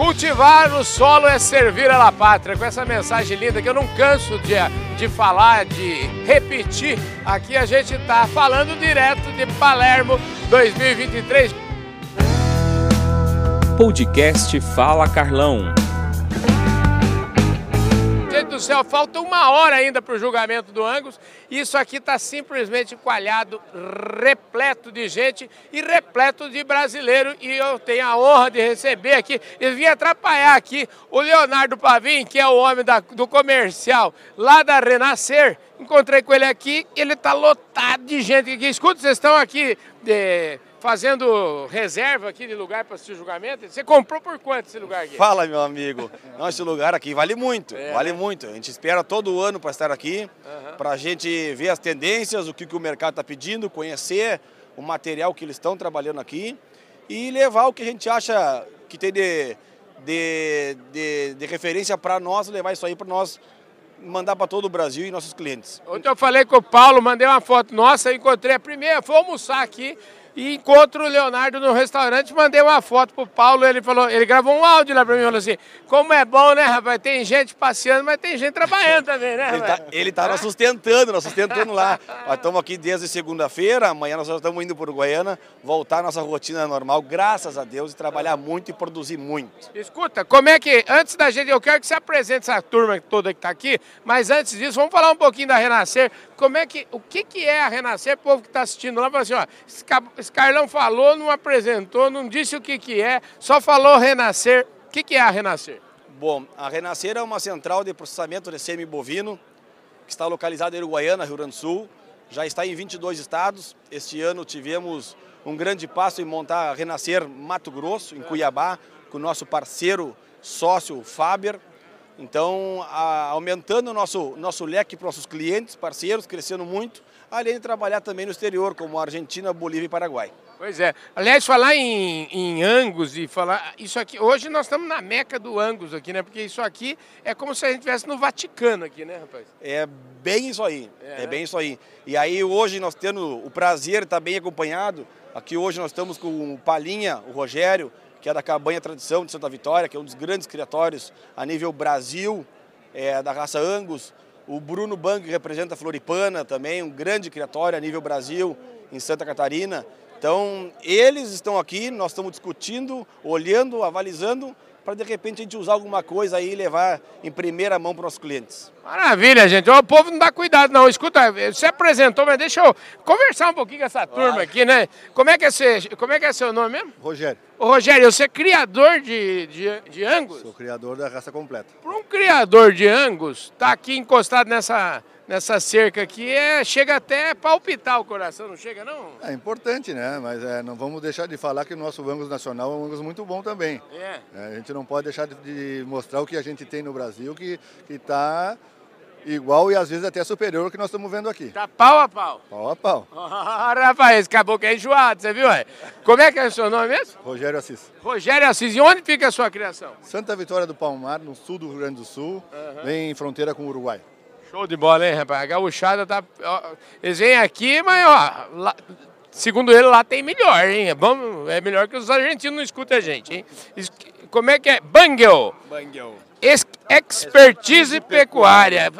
Cultivar o solo é servir la pátria. Com essa mensagem linda que eu não canso de, de falar, de repetir, aqui a gente está falando direto de Palermo 2023. Podcast Fala Carlão. Do céu, falta uma hora ainda para o julgamento do Angus. Isso aqui está simplesmente coalhado, repleto de gente e repleto de brasileiro. E eu tenho a honra de receber aqui, eu vim atrapalhar aqui o Leonardo Pavim, que é o homem da, do comercial lá da Renascer. Encontrei com ele aqui, ele está lotado de gente aqui. Escuta, vocês estão aqui. De fazendo reserva aqui de lugar para assistir o julgamento. Você comprou por quanto esse lugar aqui? Fala, meu amigo. Não, esse lugar aqui vale muito, é, vale né? muito. A gente espera todo ano para estar aqui, uhum. para a gente ver as tendências, o que, que o mercado está pedindo, conhecer o material que eles estão trabalhando aqui e levar o que a gente acha que tem de, de, de, de referência para nós, levar isso aí para nós mandar para todo o Brasil e nossos clientes. Ontem eu falei com o Paulo, mandei uma foto nossa, encontrei a primeira, fui almoçar aqui e encontro o Leonardo no restaurante, mandei uma foto pro Paulo, ele falou, ele gravou um áudio lá para mim, falou assim, como é bom, né, rapaz, tem gente passeando, mas tem gente trabalhando também, né, Ele tá, ele tá nos sustentando, nós sustentando lá. Nós estamos aqui desde segunda-feira, amanhã nós já estamos indo para Goiânia, voltar à nossa rotina normal, graças a Deus, e trabalhar muito e produzir muito. Escuta, como é que, antes da gente, eu quero que você apresente essa turma toda que está aqui, mas antes disso, vamos falar um pouquinho da Renascer, como é que, o que, que é a Renascer, o povo que está assistindo lá, fala assim, ó, esse Carlão falou, não apresentou, não disse o que, que é, só falou Renascer. O que, que é a Renascer? Bom, a Renascer é uma central de processamento de semi-bovino que está localizada em Uruguaiana, Rio Grande do Sul. Já está em 22 estados. Este ano tivemos um grande passo em montar a Renascer Mato Grosso, em Cuiabá, com o nosso parceiro sócio Faber. Então, a, aumentando o nosso, nosso leque para nossos clientes, parceiros, crescendo muito, além de trabalhar também no exterior, como Argentina, Bolívia e Paraguai. Pois é. Aliás, falar em, em Angus e falar. Isso aqui. Hoje nós estamos na meca do Angus aqui, né? Porque isso aqui é como se a gente estivesse no Vaticano aqui, né, rapaz? É bem isso aí. É, é bem isso aí. E aí hoje nós tendo o prazer de estar bem acompanhado. Aqui hoje nós estamos com o Palinha, o Rogério, que é da Cabanha Tradição de Santa Vitória, que é um dos grandes criatórios a nível Brasil, é, da raça Angus. O Bruno Bang, representa a Floripana, também um grande criatório a nível Brasil, em Santa Catarina. Então, eles estão aqui, nós estamos discutindo, olhando, avalizando, para de repente a gente usar alguma coisa aí e levar em primeira mão para os nossos clientes. Maravilha, gente. O povo não dá cuidado, não. Escuta, você apresentou, mas deixa eu conversar um pouquinho com essa turma aqui, né? Como é que é, seu, como é, que é seu nome mesmo? Rogério. Ô, Rogério, você é criador de, de, de Angus? Sou criador da raça completa. Para um criador de Angus, tá aqui encostado nessa nessa cerca aqui, é, chega até palpitar o coração, não chega não? É importante, né? Mas é, não vamos deixar de falar que o nosso Angus nacional é um Angus muito bom também. É. é a gente não pode deixar de, de, mostrar o que a gente tem no Brasil, que está igual e às vezes até superior ao que nós estamos vendo aqui. Tá pau a pau? Pau a pau. Oh, rapaz, esse caboclo é enjoado, você viu? Ué? Como é que é o seu nome mesmo? Rogério Assis. Rogério Assis. E onde fica a sua criação? Santa Vitória do Palmar, no sul do Rio Grande do Sul, uhum. bem em fronteira com o Uruguai. Show de bola, hein, rapaz? A gauchada tá. Ó, eles vêm aqui, mas, ó, lá, segundo ele, lá tem melhor, hein? É, bom, é melhor que os argentinos não escutam a gente, hein? Como é que é? Bangel. Bangel. Expertise pecuária.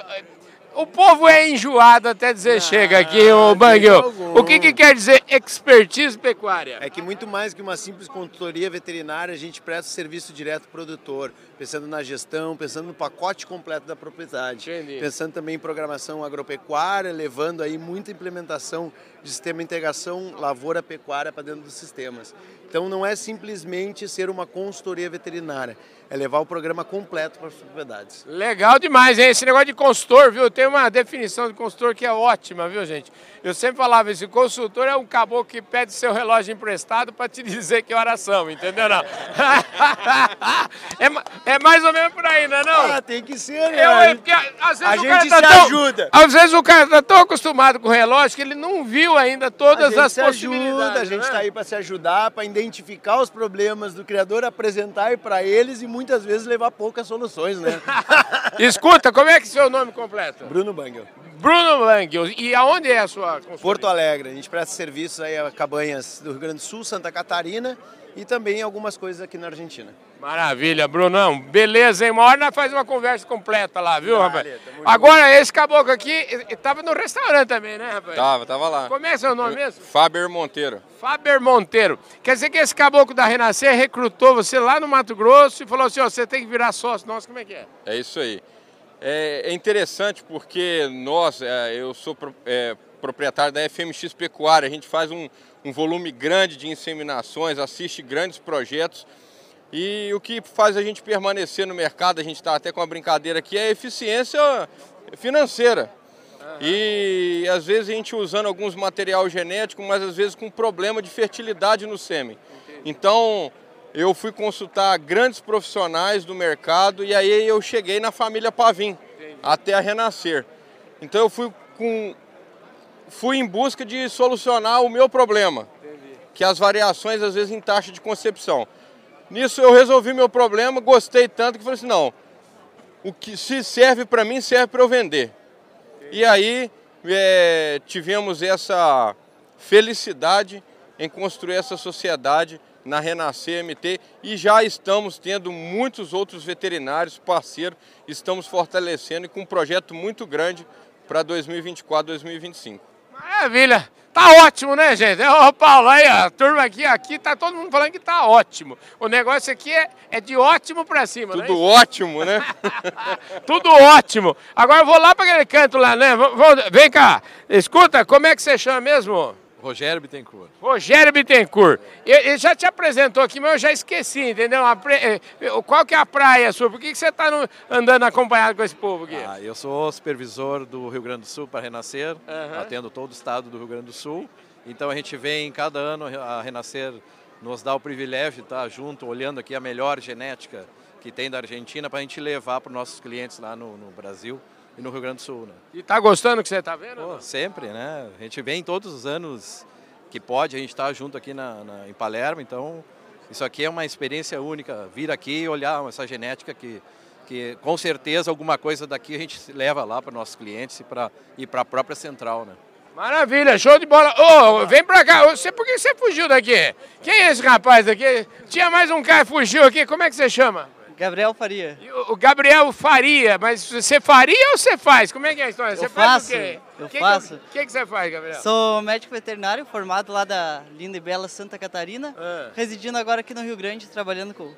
O povo é enjoado até dizer ah, chega aqui, ô Banguel. O que, que quer dizer expertise pecuária? É que muito mais que uma simples consultoria veterinária, a gente presta serviço direto ao produtor, pensando na gestão, pensando no pacote completo da propriedade. Entendi. Pensando também em programação agropecuária, levando aí muita implementação de sistema de integração lavoura-pecuária para dentro dos sistemas. Então não é simplesmente ser uma consultoria veterinária, é levar o programa completo para as propriedades. Legal demais, hein? Esse negócio de consultor, viu? Tem uma definição de consultor que é ótima, viu, gente? Eu sempre falava isso, consultor é um caboclo que pede seu relógio emprestado para te dizer que horas são, entendeu não? é, é, mais ou menos por aí, não é não? Ah, tem que ser, né? Eu, é porque, às vezes a o gente tá se tão, ajuda. Às vezes o cara está tão acostumado com o relógio que ele não viu ainda todas as possibilidades. Ajuda, a gente está né? aí para se ajudar, para identificar os problemas do criador, apresentar para eles e muitas vezes levar poucas soluções, né? Escuta, como é que é seu nome completo? Bruno Bangel. Bruno Bangel. E aonde é a sua consultoria? Porto Alegre. A gente presta serviços aí a cabanhas do Rio Grande do Sul, Santa Catarina e também algumas coisas aqui na Argentina. Maravilha, Brunão. Beleza, hein? Uma hora nós faz uma conversa completa lá, viu, rapaz? Agora, esse caboclo aqui estava no restaurante também, né, rapaz? Tava, tava lá. Como é seu nome mesmo? Faber Monteiro. Faber Monteiro. Quer dizer que esse caboclo da Renascer recrutou você lá no Mato Grosso e falou assim, ó, você tem que virar sócio nosso, como é que é? É isso aí. É, é interessante porque nós, é, eu sou é, proprietário da FMX Pecuária, a gente faz um, um volume grande de inseminações, assiste grandes projetos e o que faz a gente permanecer no mercado, a gente está até com uma brincadeira aqui, é a eficiência financeira. E às vezes a gente usando alguns material genético, mas às vezes com problema de fertilidade no sêmen. Então eu fui consultar grandes profissionais do mercado e aí eu cheguei na família Pavim, até a renascer. Então eu fui com fui em busca de solucionar o meu problema, que é as variações às vezes em taxa de concepção. Nisso eu resolvi meu problema, gostei tanto que falei assim, não, o que se serve para mim serve para eu vender. E aí é, tivemos essa felicidade em construir essa sociedade na Renascer MT e já estamos tendo muitos outros veterinários parceiros, estamos fortalecendo e com um projeto muito grande para 2024, 2025. Maravilha! Tá ótimo, né, gente? Ô, Paulo, aí, a turma aqui, aqui tá todo mundo falando que tá ótimo. O negócio aqui é, é de ótimo pra cima, Tudo é ótimo, né? Tudo ótimo. Agora eu vou lá pra aquele canto lá, né? Vem cá, escuta, como é que você chama mesmo? Rogério Bittencourt. Rogério Bittencourt. Ele já te apresentou aqui, mas eu já esqueci, entendeu? Eh, qual que é a praia sua? Por que, que você está andando acompanhado com esse povo aqui? Ah, eu sou supervisor do Rio Grande do Sul para Renascer, uhum. atendo todo o estado do Rio Grande do Sul. Então a gente vem cada ano a Renascer nos dá o privilégio de estar junto, olhando aqui a melhor genética que tem da Argentina para a gente levar para os nossos clientes lá no, no Brasil e no Rio Grande do Sul. Né? E tá gostando do que você está vendo? Pô, sempre, né? A gente vem todos os anos que pode, a gente está junto aqui na, na, em Palermo, então isso aqui é uma experiência única, vir aqui e olhar essa genética que, que com certeza alguma coisa daqui a gente leva lá para nossos clientes e para e para a própria central, né? Maravilha, show de bola. Ô, oh, vem pra cá. Você, por que você fugiu daqui? Quem é esse rapaz aqui? Tinha mais um cara que fugiu aqui. Como é que você chama? Gabriel Faria. O Gabriel Faria, mas você faria ou você faz? Como é que é a história? Você eu faz faço, o quê? Eu que faço. O que, que, você faz, Gabriel? Sou médico veterinário, formado lá da linda e bela Santa Catarina, ah. residindo agora aqui no Rio Grande, trabalhando com,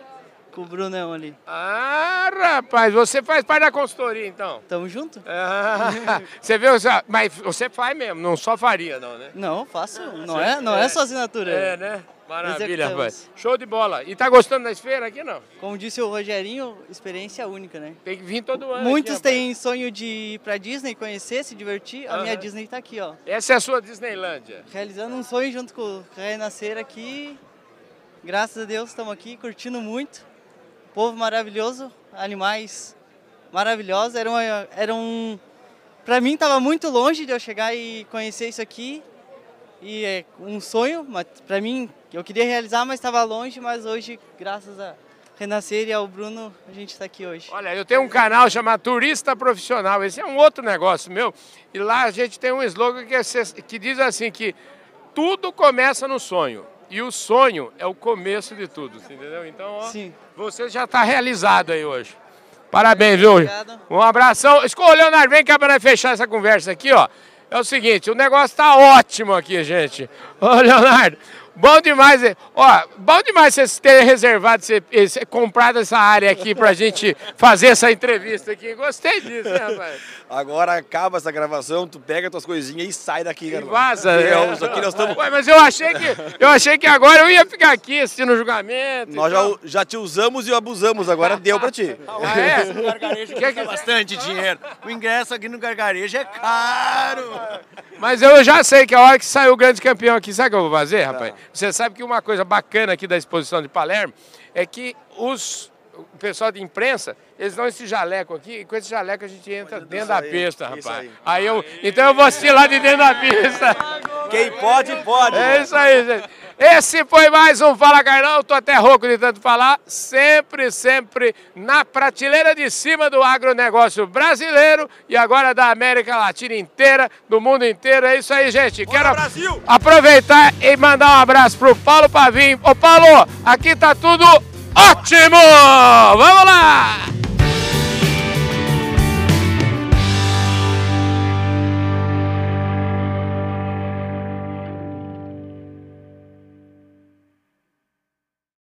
com o Brunão ali. Ah, rapaz, você faz parte da consultoria, então? Tamo junto. Ah, você viu, mas você faz mesmo, não só faria, não, né? Não, faço, não, é, não é, é só assinatura. É, né? Maravilha, rapaz. Show de bola. E tá gostando da esfera aqui, não? Como disse o Rogerinho, experiência única, né? Tem que vir todo ano. Muitos aqui, têm sonho de ir pra Disney, conhecer, se divertir. A minha Disney tá aqui, ó. Essa é a sua Disneylândia. Realizando um sonho junto com o Renascer aqui. Graças a Deus estamos aqui curtindo muito. Povo maravilhoso, animais maravilhosos. Era, uma, era um. Pra mim tava muito longe de eu chegar e conhecer isso aqui. E é um sonho, para mim eu queria realizar, mas estava longe, mas hoje, graças a Renascer e ao Bruno, a gente está aqui hoje. Olha, eu tenho um canal chamado Turista Profissional, esse é um outro negócio meu, e lá a gente tem um slogan que, é, que diz assim, que tudo começa no sonho. E o sonho é o começo de tudo, entendeu? Então, ó, Sim. você já está realizado aí hoje. Parabéns, viu? Um abração. Escolha, Leonardo, vem cá para fechar essa conversa aqui, ó. É o seguinte, o negócio tá ótimo aqui, gente. Ô, Leonardo, Bom demais, ó, bom demais vocês terem reservado, você, comprado essa área aqui pra gente fazer essa entrevista aqui. Gostei disso, né, rapaz? Agora acaba essa gravação, tu pega tuas coisinhas e sai daqui, cara. vaza, né? Aqui nós estamos... Ué, mas eu achei, que, eu achei que agora eu ia ficar aqui assistindo o julgamento. Nós já, já te usamos e abusamos, agora deu pra ti. Ah, é? O gargarejo que, que bastante dinheiro. O ingresso aqui no gargarejo é caro. Mas eu já sei que a hora que sair o grande campeão aqui, sabe o que eu vou fazer, rapaz? Você sabe que uma coisa bacana aqui da exposição de Palermo é que os o pessoal de imprensa, eles dão esse jaleco aqui, e com esse jaleco a gente entra dentro da pista, rapaz. Aí. aí. eu, então eu vou assistir lá de dentro da pista. Quem pode, pode. É isso aí, gente. Esse foi mais um Fala Carlão, tô até rouco de tanto falar, sempre, sempre na prateleira de cima do agronegócio brasileiro e agora da América Latina inteira, do mundo inteiro. É isso aí, gente. Bora, Quero Brasil. aproveitar e mandar um abraço pro Paulo Pavim. Ô Paulo, aqui tá tudo Ótimo!